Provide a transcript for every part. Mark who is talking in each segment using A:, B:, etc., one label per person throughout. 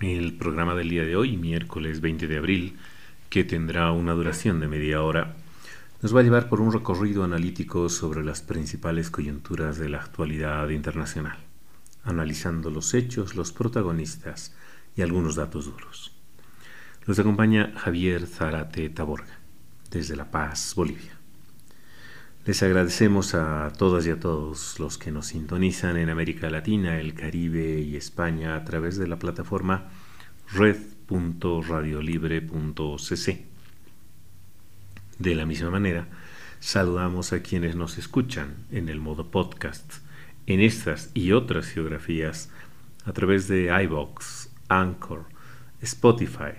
A: el programa del día de hoy, miércoles 20 de abril, que tendrá una duración de media hora, nos va a llevar por un recorrido analítico sobre las principales coyunturas de la actualidad internacional, analizando los hechos, los protagonistas y algunos datos duros. Los acompaña Javier Zarate Taborga, desde La Paz, Bolivia. Les agradecemos a todas y a todos los que nos sintonizan en América Latina, el Caribe y España a través de la plataforma red.radiolibre.cc. De la misma manera, saludamos a quienes nos escuchan en el modo podcast, en estas y otras geografías, a través de iBox, Anchor, Spotify,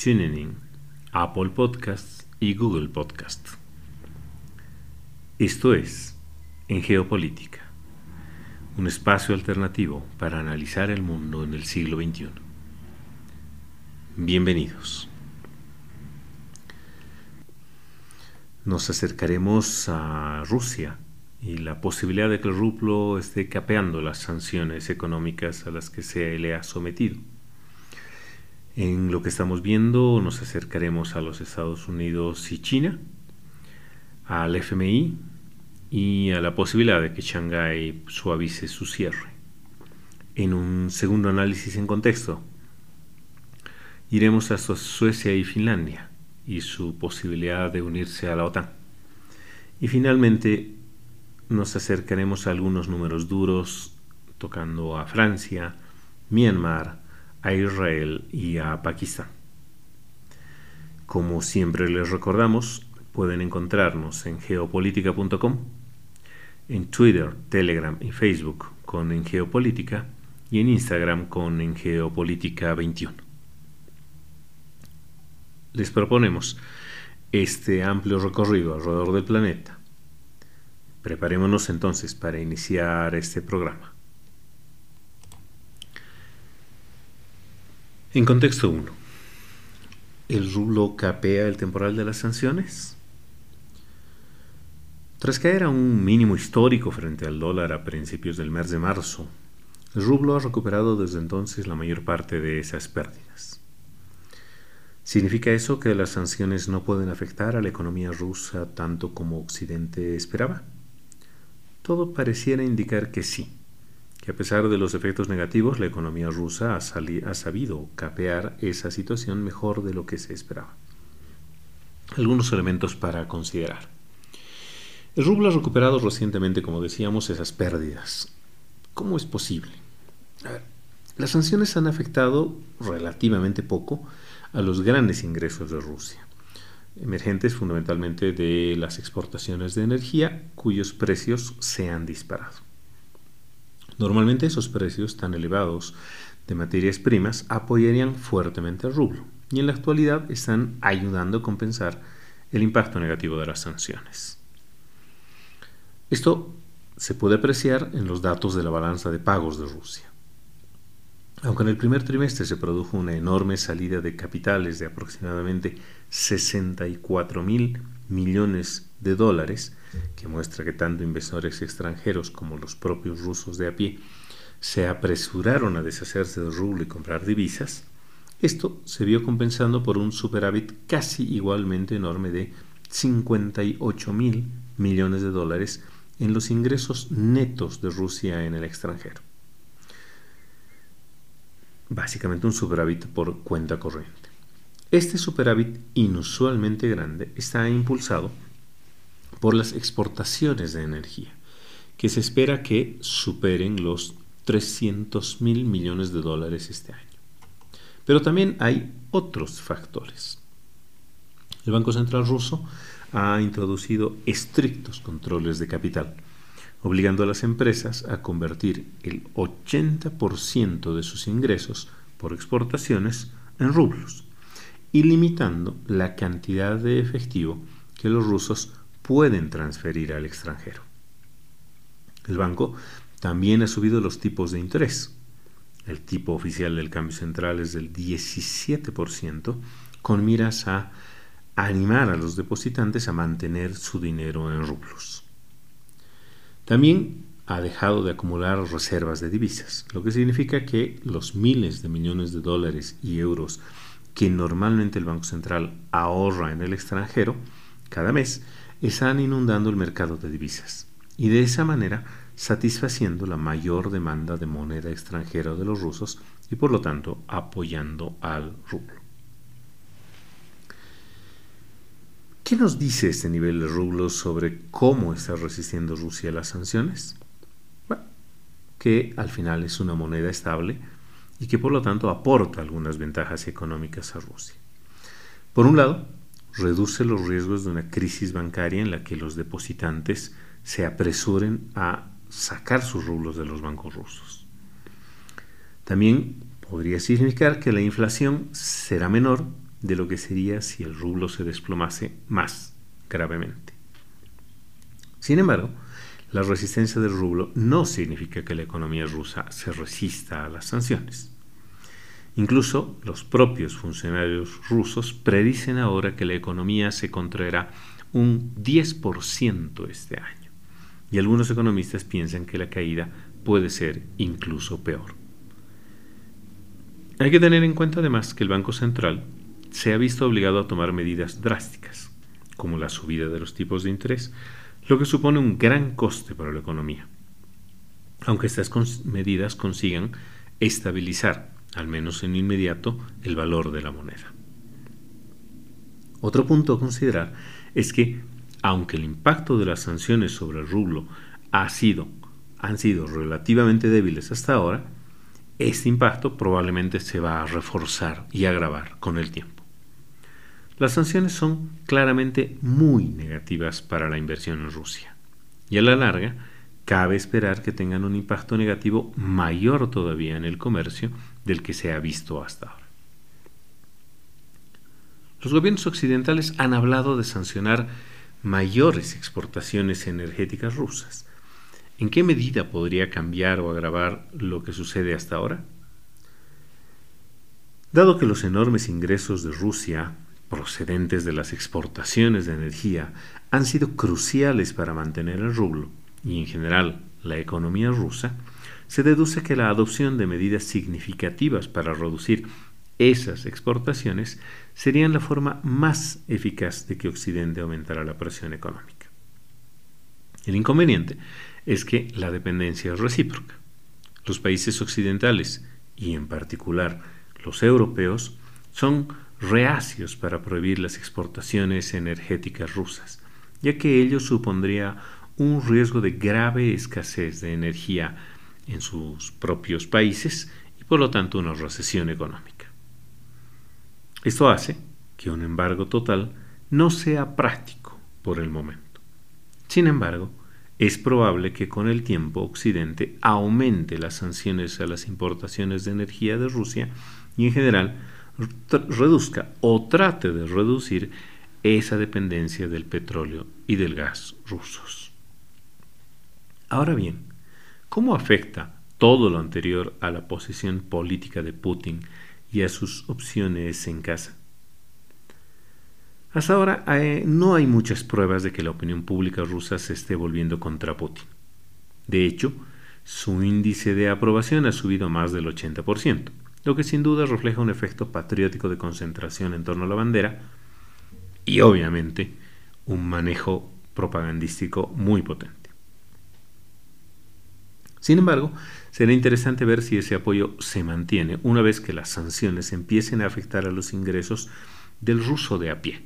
A: TuneIn, Apple Podcasts y Google Podcasts. Esto es En Geopolítica, un espacio alternativo para analizar el mundo en el siglo XXI. Bienvenidos. Nos acercaremos a Rusia y la posibilidad de que el rublo esté capeando las sanciones económicas a las que se le ha sometido. En lo que estamos viendo nos acercaremos a los Estados Unidos y China, al FMI y a la posibilidad de que Shanghái suavice su cierre. En un segundo análisis en contexto, iremos a Suecia y Finlandia y su posibilidad de unirse a la OTAN. Y finalmente nos acercaremos a algunos números duros tocando a Francia, Myanmar, a Israel y a Pakistán. Como siempre les recordamos, pueden encontrarnos en geopolítica.com, en Twitter, Telegram y Facebook con En Geopolítica y en Instagram con En Geopolítica 21. Les proponemos este amplio recorrido alrededor del planeta. Preparémonos entonces para iniciar este programa. En contexto 1. ¿El rublo capea el temporal de las sanciones? Tras caer a un mínimo histórico frente al dólar a principios del mes de marzo, el rublo ha recuperado desde entonces la mayor parte de esas pérdidas. ¿Significa eso que las sanciones no pueden afectar a la economía rusa tanto como Occidente esperaba? Todo pareciera indicar que sí, que a pesar de los efectos negativos, la economía rusa ha, ha sabido capear esa situación mejor de lo que se esperaba. Algunos elementos para considerar. El rublo ha recuperado recientemente, como decíamos, esas pérdidas. ¿Cómo es posible? las sanciones han afectado relativamente poco a los grandes ingresos de Rusia, emergentes fundamentalmente de las exportaciones de energía, cuyos precios se han disparado. Normalmente esos precios tan elevados de materias primas apoyarían fuertemente al rublo y en la actualidad están ayudando a compensar el impacto negativo de las sanciones. Esto se puede apreciar en los datos de la balanza de pagos de Rusia. Aunque en el primer trimestre se produjo una enorme salida de capitales de aproximadamente 64 mil millones de dólares, que muestra que tanto inversores extranjeros como los propios rusos de a pie se apresuraron a deshacerse del rublo y comprar divisas, esto se vio compensando por un superávit casi igualmente enorme de 58 mil millones de dólares en los ingresos netos de Rusia en el extranjero. Básicamente un superávit por cuenta corriente. Este superávit inusualmente grande está impulsado por las exportaciones de energía, que se espera que superen los 300 mil millones de dólares este año. Pero también hay otros factores. El Banco Central ruso ha introducido estrictos controles de capital, obligando a las empresas a convertir el 80% de sus ingresos por exportaciones en rublos y limitando la cantidad de efectivo que los rusos pueden transferir al extranjero. El banco también ha subido los tipos de interés. El tipo oficial del cambio central es del 17%, con miras a animar a los depositantes a mantener su dinero en rublos. También ha dejado de acumular reservas de divisas, lo que significa que los miles de millones de dólares y euros que normalmente el Banco Central ahorra en el extranjero cada mes están inundando el mercado de divisas y de esa manera satisfaciendo la mayor demanda de moneda extranjera de los rusos y por lo tanto apoyando al rublo. ¿Qué nos dice este nivel de rublos sobre cómo está resistiendo Rusia las sanciones? Bueno, que al final es una moneda estable y que por lo tanto aporta algunas ventajas económicas a Rusia. Por un lado, reduce los riesgos de una crisis bancaria en la que los depositantes se apresuren a sacar sus rublos de los bancos rusos. También podría significar que la inflación será menor de lo que sería si el rublo se desplomase más gravemente. Sin embargo, la resistencia del rublo no significa que la economía rusa se resista a las sanciones. Incluso los propios funcionarios rusos predicen ahora que la economía se contraerá un 10% este año. Y algunos economistas piensan que la caída puede ser incluso peor. Hay que tener en cuenta además que el Banco Central se ha visto obligado a tomar medidas drásticas, como la subida de los tipos de interés, lo que supone un gran coste para la economía, aunque estas medidas consigan estabilizar, al menos en inmediato, el valor de la moneda. Otro punto a considerar es que, aunque el impacto de las sanciones sobre el rublo ha sido, han sido relativamente débiles hasta ahora, este impacto probablemente se va a reforzar y agravar con el tiempo. Las sanciones son claramente muy negativas para la inversión en Rusia. Y a la larga, cabe esperar que tengan un impacto negativo mayor todavía en el comercio del que se ha visto hasta ahora. Los gobiernos occidentales han hablado de sancionar mayores exportaciones energéticas rusas. ¿En qué medida podría cambiar o agravar lo que sucede hasta ahora? Dado que los enormes ingresos de Rusia procedentes de las exportaciones de energía han sido cruciales para mantener el rublo y en general la economía rusa, se deduce que la adopción de medidas significativas para reducir esas exportaciones serían la forma más eficaz de que Occidente aumentara la presión económica. El inconveniente es que la dependencia es recíproca. Los países occidentales, y en particular los europeos, son reacios para prohibir las exportaciones energéticas rusas, ya que ello supondría un riesgo de grave escasez de energía en sus propios países y por lo tanto una recesión económica. Esto hace que un embargo total no sea práctico por el momento. Sin embargo, es probable que con el tiempo Occidente aumente las sanciones a las importaciones de energía de Rusia y en general reduzca o trate de reducir esa dependencia del petróleo y del gas rusos. Ahora bien, ¿cómo afecta todo lo anterior a la posición política de Putin y a sus opciones en casa? Hasta ahora eh, no hay muchas pruebas de que la opinión pública rusa se esté volviendo contra Putin. De hecho, su índice de aprobación ha subido más del 80% lo que sin duda refleja un efecto patriótico de concentración en torno a la bandera y obviamente un manejo propagandístico muy potente. Sin embargo, será interesante ver si ese apoyo se mantiene una vez que las sanciones empiecen a afectar a los ingresos del ruso de a pie,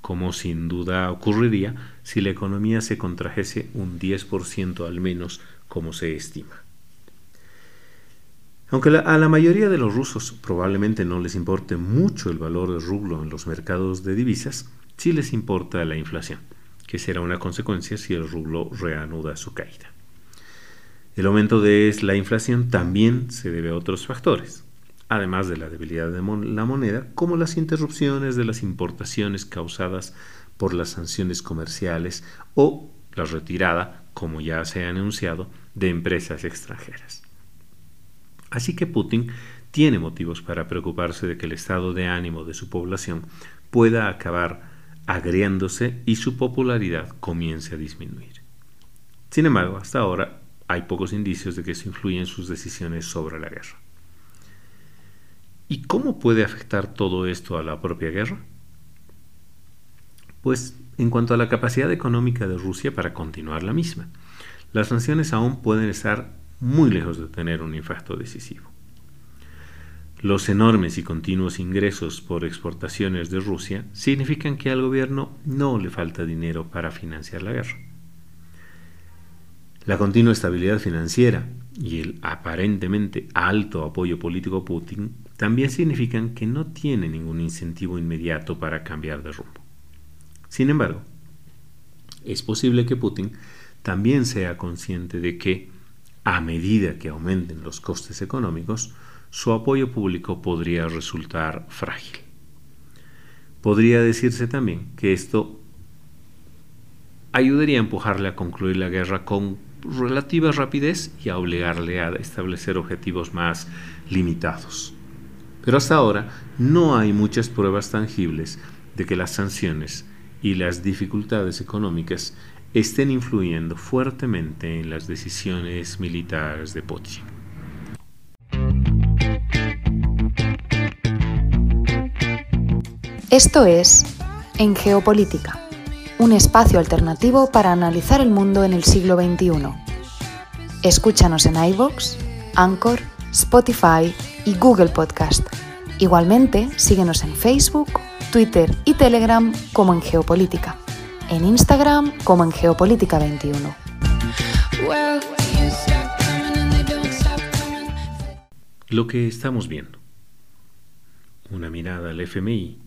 A: como sin duda ocurriría si la economía se contrajese un 10% al menos como se estima. Aunque a la mayoría de los rusos probablemente no les importe mucho el valor del rublo en los mercados de divisas, sí les importa la inflación, que será una consecuencia si el rublo reanuda su caída. El aumento de la inflación también se debe a otros factores, además de la debilidad de la moneda, como las interrupciones de las importaciones causadas por las sanciones comerciales o la retirada, como ya se ha anunciado, de empresas extranjeras. Así que Putin tiene motivos para preocuparse de que el estado de ánimo de su población pueda acabar agriándose y su popularidad comience a disminuir. Sin embargo, hasta ahora hay pocos indicios de que eso influya en sus decisiones sobre la guerra. ¿Y cómo puede afectar todo esto a la propia guerra? Pues en cuanto a la capacidad económica de Rusia para continuar la misma, las sanciones aún pueden estar muy lejos de tener un impacto decisivo. Los enormes y continuos ingresos por exportaciones de Rusia significan que al gobierno no le falta dinero para financiar la guerra. La continua estabilidad financiera y el aparentemente alto apoyo político a Putin también significan que no tiene ningún incentivo inmediato para cambiar de rumbo. Sin embargo, es posible que Putin también sea consciente de que, a medida que aumenten los costes económicos, su apoyo público podría resultar frágil. Podría decirse también que esto ayudaría a empujarle a concluir la guerra con relativa rapidez y a obligarle a establecer objetivos más limitados. Pero hasta ahora no hay muchas pruebas tangibles de que las sanciones y las dificultades económicas estén influyendo fuertemente en las decisiones militares de Putin.
B: Esto es En Geopolítica un espacio alternativo para analizar el mundo en el siglo XXI. Escúchanos en iVoox, Anchor, Spotify y Google Podcast. Igualmente, síguenos en Facebook, Twitter y Telegram como en Geopolítica. En Instagram como en Geopolítica 21.
A: Lo que estamos viendo. Una mirada al FMI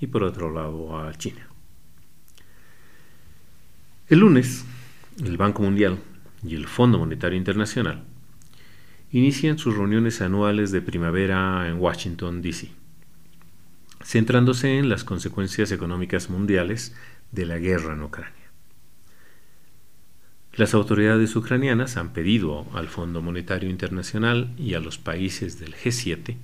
A: y por otro lado a China. El lunes, el Banco Mundial y el Fondo Monetario Internacional inician sus reuniones anuales de primavera en Washington, D.C., centrándose en las consecuencias económicas mundiales de la guerra en Ucrania. Las autoridades ucranianas han pedido al Fondo Monetario Internacional y a los países del G7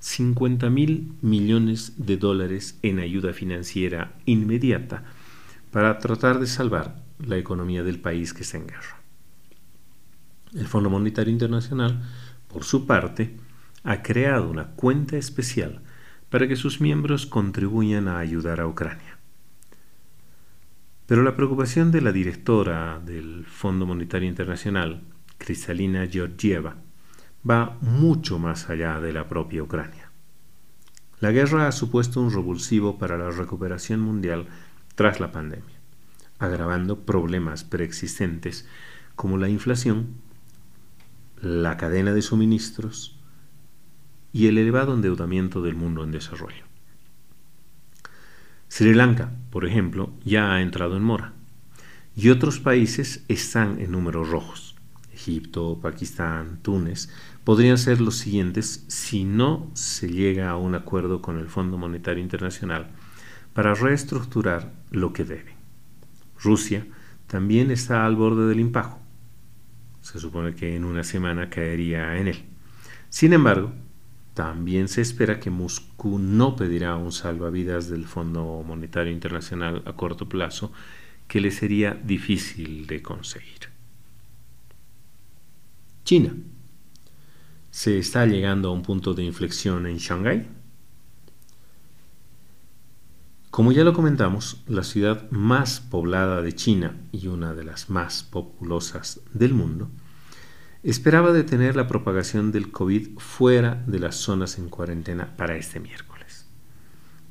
A: 50 mil millones de dólares en ayuda financiera inmediata para tratar de salvar la economía del país que está en guerra. El Fondo Monetario Internacional, por su parte, ha creado una cuenta especial para que sus miembros contribuyan a ayudar a Ucrania. Pero la preocupación de la directora del Fondo Monetario Internacional, Kristalina Georgieva, va mucho más allá de la propia Ucrania. La guerra ha supuesto un revulsivo para la recuperación mundial tras la pandemia agravando problemas preexistentes como la inflación, la cadena de suministros y el elevado endeudamiento del mundo en desarrollo. Sri Lanka, por ejemplo, ya ha entrado en mora y otros países están en números rojos. Egipto, Pakistán, Túnez podrían ser los siguientes si no se llega a un acuerdo con el Fondo Monetario Internacional para reestructurar lo que debe. Rusia también está al borde del impago. Se supone que en una semana caería en él. Sin embargo, también se espera que Moscú no pedirá un salvavidas del Fondo Monetario Internacional a corto plazo que le sería difícil de conseguir. China. ¿Se está llegando a un punto de inflexión en Shanghái? Como ya lo comentamos, la ciudad más poblada de China y una de las más populosas del mundo, esperaba detener la propagación del COVID fuera de las zonas en cuarentena para este miércoles,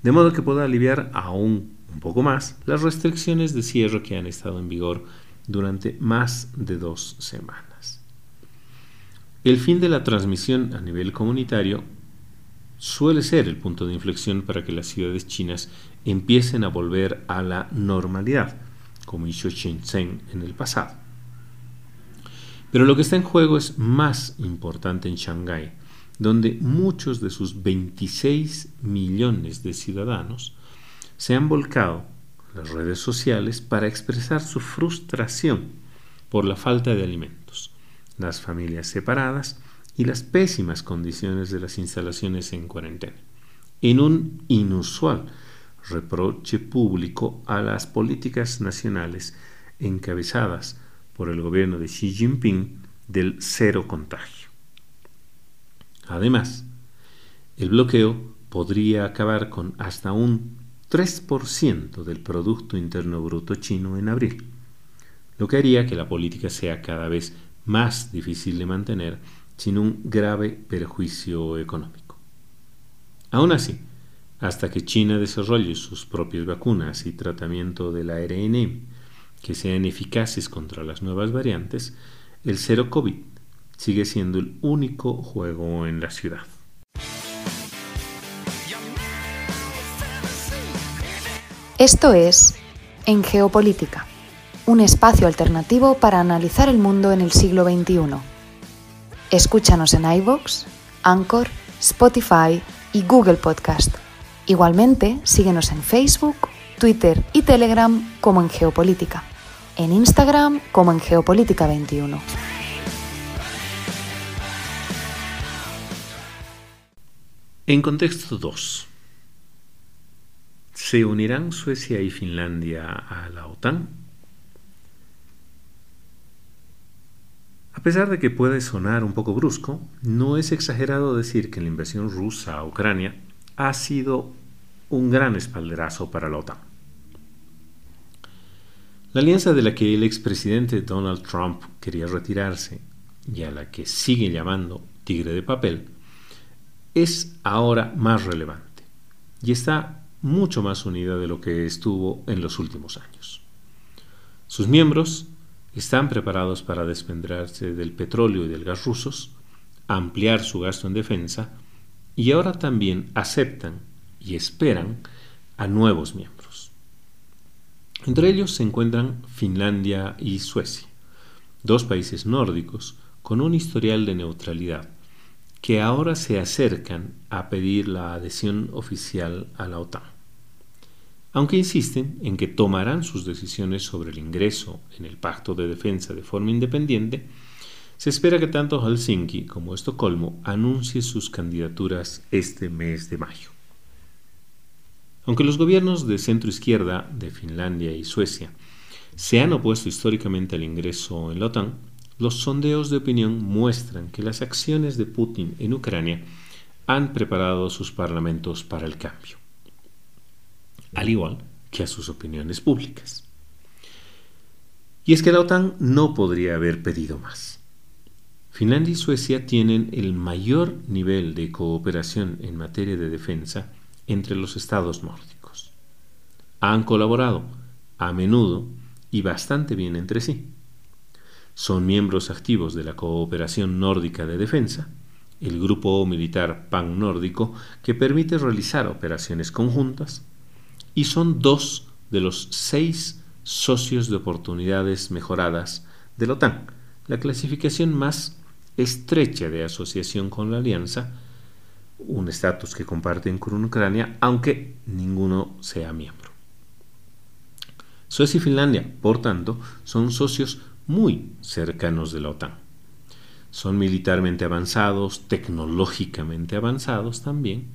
A: de modo que pueda aliviar aún un poco más las restricciones de cierre que han estado en vigor durante más de dos semanas. El fin de la transmisión a nivel comunitario suele ser el punto de inflexión para que las ciudades chinas empiecen a volver a la normalidad, como hizo Shenzhen en el pasado. Pero lo que está en juego es más importante en Shanghái, donde muchos de sus 26 millones de ciudadanos se han volcado a las redes sociales para expresar su frustración por la falta de alimentos, las familias separadas y las pésimas condiciones de las instalaciones en cuarentena, en un inusual reproche público a las políticas nacionales encabezadas por el gobierno de Xi Jinping del cero contagio. Además, el bloqueo podría acabar con hasta un 3% del Producto Interno Bruto chino en abril, lo que haría que la política sea cada vez más difícil de mantener sin un grave perjuicio económico. Aún así, hasta que China desarrolle sus propias vacunas y tratamiento del ARN que sean eficaces contra las nuevas variantes, el cero COVID sigue siendo el único juego en la ciudad.
B: Esto es En Geopolítica, un espacio alternativo para analizar el mundo en el siglo XXI. Escúchanos en iVoox, Anchor, Spotify y Google Podcast. Igualmente, síguenos en Facebook, Twitter y Telegram como en Geopolítica, en Instagram como en Geopolítica 21.
A: En contexto 2. ¿Se unirán Suecia y Finlandia a la OTAN? A pesar de que puede sonar un poco brusco, no es exagerado decir que la invasión rusa a Ucrania ha sido un gran espalderazo para la OTAN. La alianza de la que el expresidente Donald Trump quería retirarse y a la que sigue llamando tigre de papel, es ahora más relevante y está mucho más unida de lo que estuvo en los últimos años. Sus miembros están preparados para desprenderse del petróleo y del gas rusos, ampliar su gasto en defensa y ahora también aceptan y esperan a nuevos miembros. Entre ellos se encuentran Finlandia y Suecia, dos países nórdicos con un historial de neutralidad, que ahora se acercan a pedir la adhesión oficial a la OTAN. Aunque insisten en que tomarán sus decisiones sobre el ingreso en el pacto de defensa de forma independiente, se espera que tanto Helsinki como Estocolmo anuncie sus candidaturas este mes de mayo. Aunque los gobiernos de centro izquierda de Finlandia y Suecia se han opuesto históricamente al ingreso en la OTAN, los sondeos de opinión muestran que las acciones de Putin en Ucrania han preparado sus parlamentos para el cambio, al igual que a sus opiniones públicas. Y es que la OTAN no podría haber pedido más. Finlandia y Suecia tienen el mayor nivel de cooperación en materia de defensa entre los estados nórdicos. Han colaborado a menudo y bastante bien entre sí. Son miembros activos de la Cooperación Nórdica de Defensa, el grupo militar pan-nórdico que permite realizar operaciones conjuntas, y son dos de los seis socios de oportunidades mejoradas de la OTAN, la clasificación más estrecha de asociación con la alianza, estatus que comparten con Ucrania, aunque ninguno sea miembro. Suecia y Finlandia, por tanto, son socios muy cercanos de la OTAN. Son militarmente avanzados, tecnológicamente avanzados también,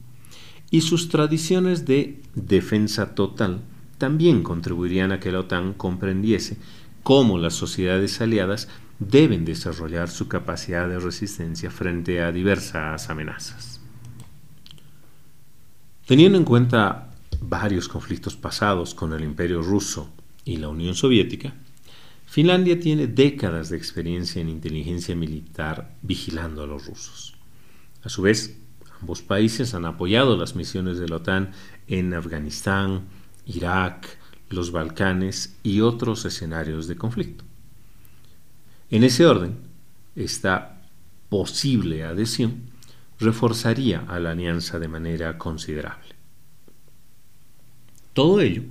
A: y sus tradiciones de defensa total también contribuirían a que la OTAN comprendiese cómo las sociedades aliadas deben desarrollar su capacidad de resistencia frente a diversas amenazas. Teniendo en cuenta varios conflictos pasados con el Imperio ruso y la Unión Soviética, Finlandia tiene décadas de experiencia en inteligencia militar vigilando a los rusos. A su vez, ambos países han apoyado las misiones de la OTAN en Afganistán, Irak, los Balcanes y otros escenarios de conflicto. En ese orden, esta posible adhesión reforzaría a la alianza de manera considerable. Todo ello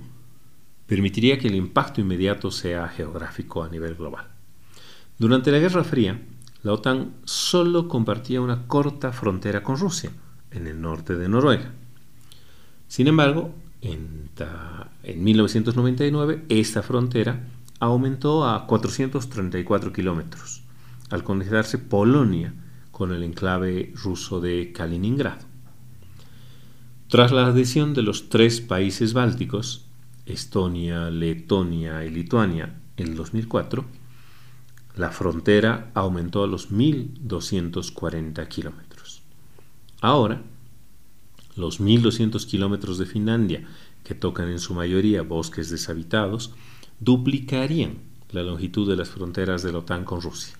A: permitiría que el impacto inmediato sea geográfico a nivel global. Durante la Guerra Fría, la OTAN solo compartía una corta frontera con Rusia, en el norte de Noruega. Sin embargo, en, en 1999 esta frontera aumentó a 434 kilómetros, al conectarse Polonia con el enclave ruso de Kaliningrado. Tras la adhesión de los tres países bálticos, Estonia, Letonia y Lituania, en 2004, la frontera aumentó a los 1.240 kilómetros. Ahora, los 1.200 kilómetros de Finlandia, que tocan en su mayoría bosques deshabitados, duplicarían la longitud de las fronteras de la OTAN con Rusia.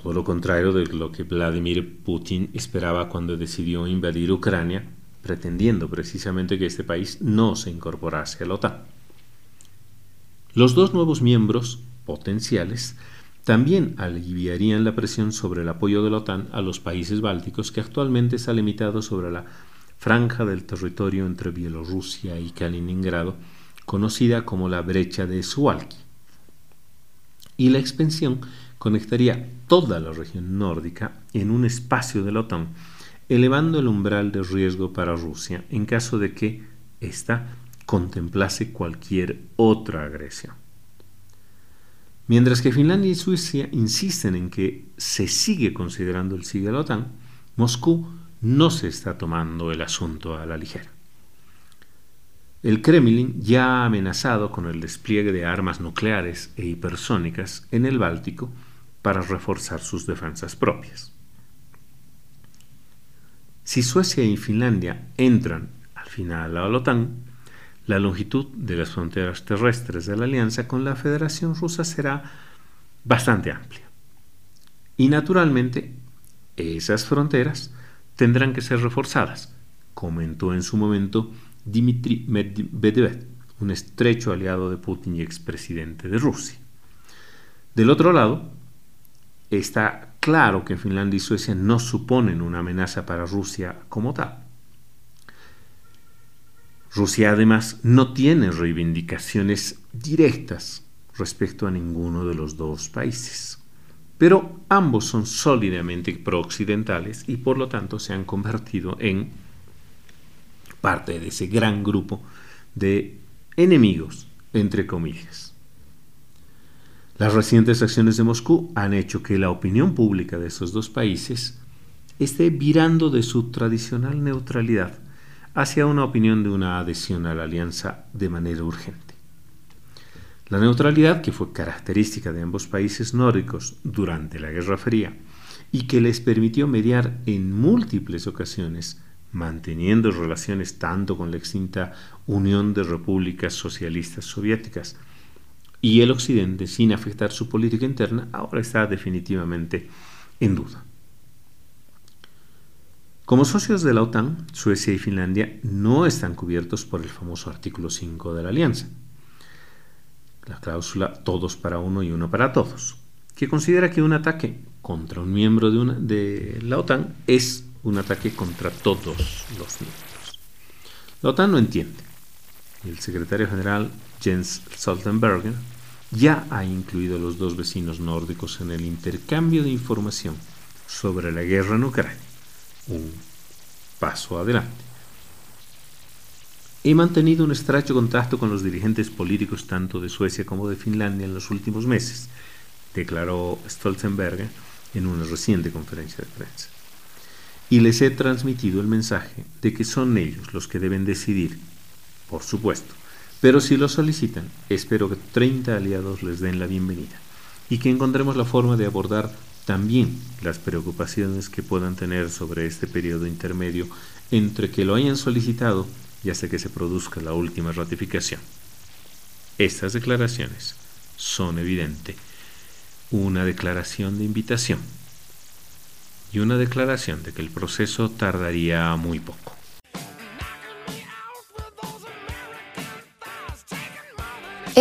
A: Todo lo contrario de lo que Vladimir Putin esperaba cuando decidió invadir Ucrania, pretendiendo precisamente que este país no se incorporase a la OTAN. Los dos nuevos miembros potenciales también aliviarían la presión sobre el apoyo de la OTAN a los países bálticos que actualmente está limitado sobre la franja del territorio entre Bielorrusia y Kaliningrado, conocida como la brecha de Suwalki. Y la expansión conectaría toda la región nórdica en un espacio de la OTAN, elevando el umbral de riesgo para Rusia en caso de que ésta contemplase cualquier otra agresión. Mientras que Finlandia y Suecia insisten en que se sigue considerando el sí de la OTAN, Moscú no se está tomando el asunto a la ligera. El Kremlin ya ha amenazado con el despliegue de armas nucleares e hipersónicas en el Báltico para reforzar sus defensas propias. Si Suecia y Finlandia entran al final a la OTAN, la longitud de las fronteras terrestres de la alianza con la Federación Rusa será bastante amplia. Y naturalmente, esas fronteras tendrán que ser reforzadas, comentó en su momento Dmitry Medvedev, un estrecho aliado de Putin y expresidente de Rusia. Del otro lado, está claro que Finlandia y Suecia no suponen una amenaza para Rusia como tal. Rusia además no tiene reivindicaciones directas respecto a ninguno de los dos países, pero ambos son sólidamente prooccidentales y por lo tanto se han convertido en parte de ese gran grupo de enemigos, entre comillas. Las recientes acciones de Moscú han hecho que la opinión pública de esos dos países esté virando de su tradicional neutralidad hacia una opinión de una adhesión a la alianza de manera urgente. La neutralidad, que fue característica de ambos países nórdicos durante la Guerra Fría y que les permitió mediar en múltiples ocasiones, manteniendo relaciones tanto con la extinta Unión de Repúblicas Socialistas Soviéticas y el Occidente sin afectar su política interna, ahora está definitivamente en duda. Como socios de la OTAN, Suecia y Finlandia no están cubiertos por el famoso artículo 5 de la alianza, la cláusula todos para uno y uno para todos, que considera que un ataque contra un miembro de, de la OTAN es un ataque contra todos los miembros. La OTAN no entiende. El secretario general Jens Stoltenberg ya ha incluido a los dos vecinos nórdicos en el intercambio de información sobre la guerra en Ucrania un paso adelante. He mantenido un estrecho contacto con los dirigentes políticos tanto de Suecia como de Finlandia en los últimos meses, declaró Stoltenberg en una reciente conferencia de prensa. Y les he transmitido el mensaje de que son ellos los que deben decidir, por supuesto, pero si lo solicitan, espero que 30 aliados les den la bienvenida y que encontremos la forma de abordar también las preocupaciones que puedan tener sobre este periodo intermedio entre que lo hayan solicitado y hasta que se produzca la última ratificación. Estas declaraciones son evidente una declaración de invitación y una declaración de que el proceso tardaría muy poco.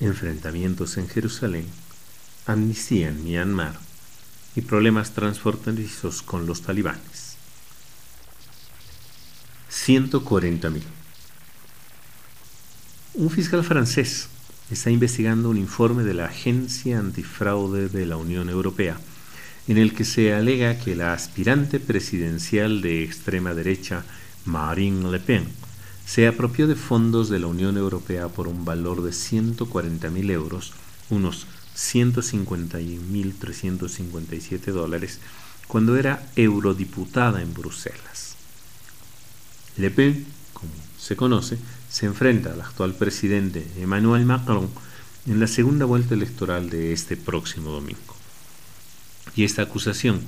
A: enfrentamientos en Jerusalén, amnistía en Myanmar y problemas transfronterizos con los talibanes. 140.000. Un fiscal francés está investigando un informe de la Agencia Antifraude de la Unión Europea en el que se alega que la aspirante presidencial de extrema derecha Marine Le Pen se apropió de fondos de la Unión Europea por un valor de 140.000 euros, unos 150.357 dólares, cuando era eurodiputada en Bruselas. Le Pen, como se conoce, se enfrenta al actual presidente Emmanuel Macron en la segunda vuelta electoral de este próximo domingo. Y esta acusación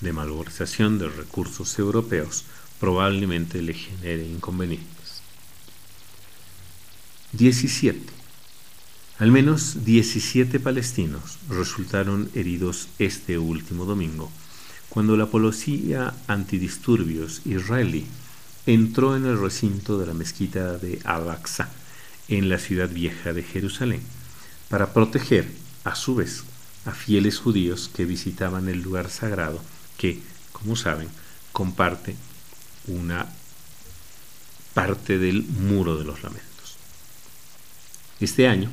A: de malversación de recursos europeos probablemente le genere inconvenientes. 17. Al menos 17 palestinos resultaron heridos este último domingo, cuando la policía antidisturbios israelí entró en el recinto de la mezquita de Al-Aqsa, en la ciudad vieja de Jerusalén, para proteger, a su vez, a fieles judíos que visitaban el lugar sagrado que, como saben, comparte una parte del muro de los lamentos. Este año,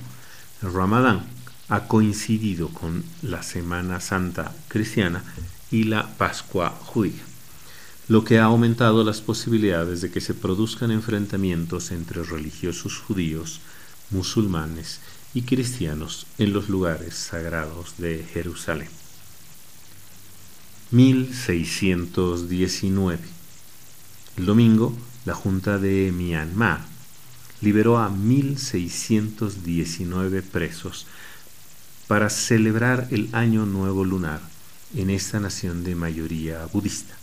A: el Ramadán ha coincidido con la Semana Santa cristiana y la Pascua judía, lo que ha aumentado las posibilidades de que se produzcan enfrentamientos entre religiosos judíos, musulmanes y cristianos en los lugares sagrados de Jerusalén. 1619. El domingo, la Junta de Myanmar liberó a 1.619 presos para celebrar el Año Nuevo Lunar en esta nación de mayoría budista.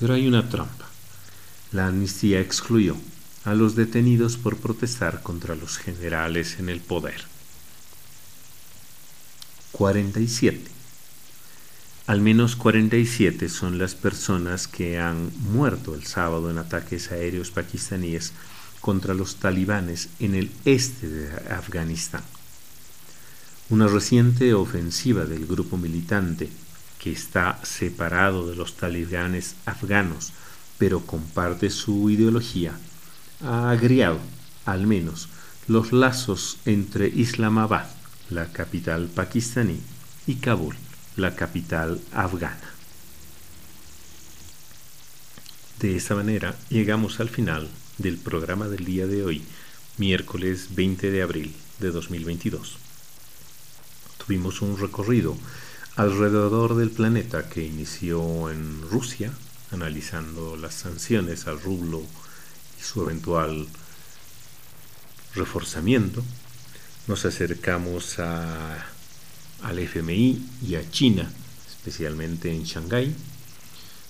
A: Pero hay una trampa. La amnistía excluyó a los detenidos por protestar contra los generales en el poder. 47. Al menos 47 son las personas que han muerto el sábado en ataques aéreos pakistaníes contra los talibanes en el este de Afganistán. Una reciente ofensiva del grupo militante, que está separado de los talibanes afganos, pero comparte su ideología, ha agriado, al menos, los lazos entre Islamabad, la capital pakistaní, y Kabul, la capital afgana. De esta manera llegamos al final del programa del día de hoy, miércoles 20 de abril de 2022. Tuvimos un recorrido alrededor del planeta que inició en Rusia, analizando las sanciones al rublo y su eventual reforzamiento. Nos acercamos a, al FMI y a China, especialmente en Shanghái,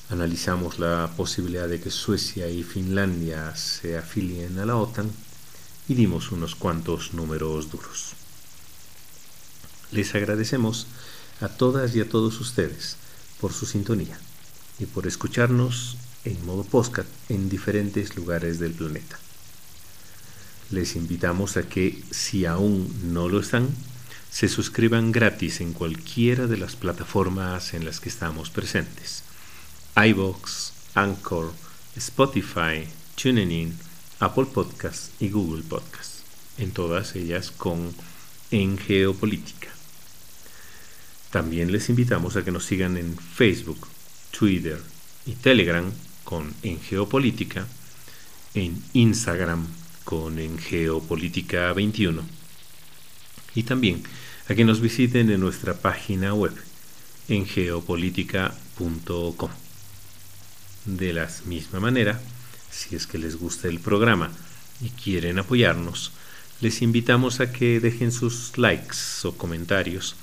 A: Analizamos la posibilidad de que Suecia y Finlandia se afilien a la OTAN y dimos unos cuantos números duros. Les agradecemos a todas y a todos ustedes por su sintonía y por escucharnos en modo podcast en diferentes lugares del planeta. Les invitamos a que, si aún no lo están, se suscriban gratis en cualquiera de las plataformas en las que estamos presentes iVoox, Anchor, Spotify, TuneIn, Apple Podcasts y Google Podcasts, en todas ellas con En Geopolítica. También les invitamos a que nos sigan en Facebook, Twitter y Telegram con En Geopolítica, en Instagram con En Geopolítica 21 y también a que nos visiten en nuestra página web en geopolítica.com. De la misma manera, si es que les gusta el programa y quieren apoyarnos, les invitamos a que dejen sus likes o comentarios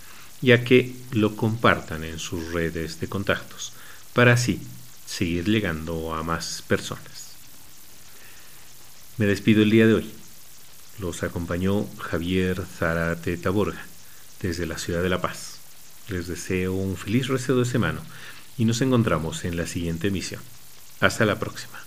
A: y a que lo compartan en sus redes de contactos para así seguir llegando a más personas. Me despido el día de hoy. Los acompañó Javier Zárate Taborga desde la ciudad de La Paz. Les deseo un feliz resto de semana y nos encontramos en la siguiente emisión. Hasta la próxima.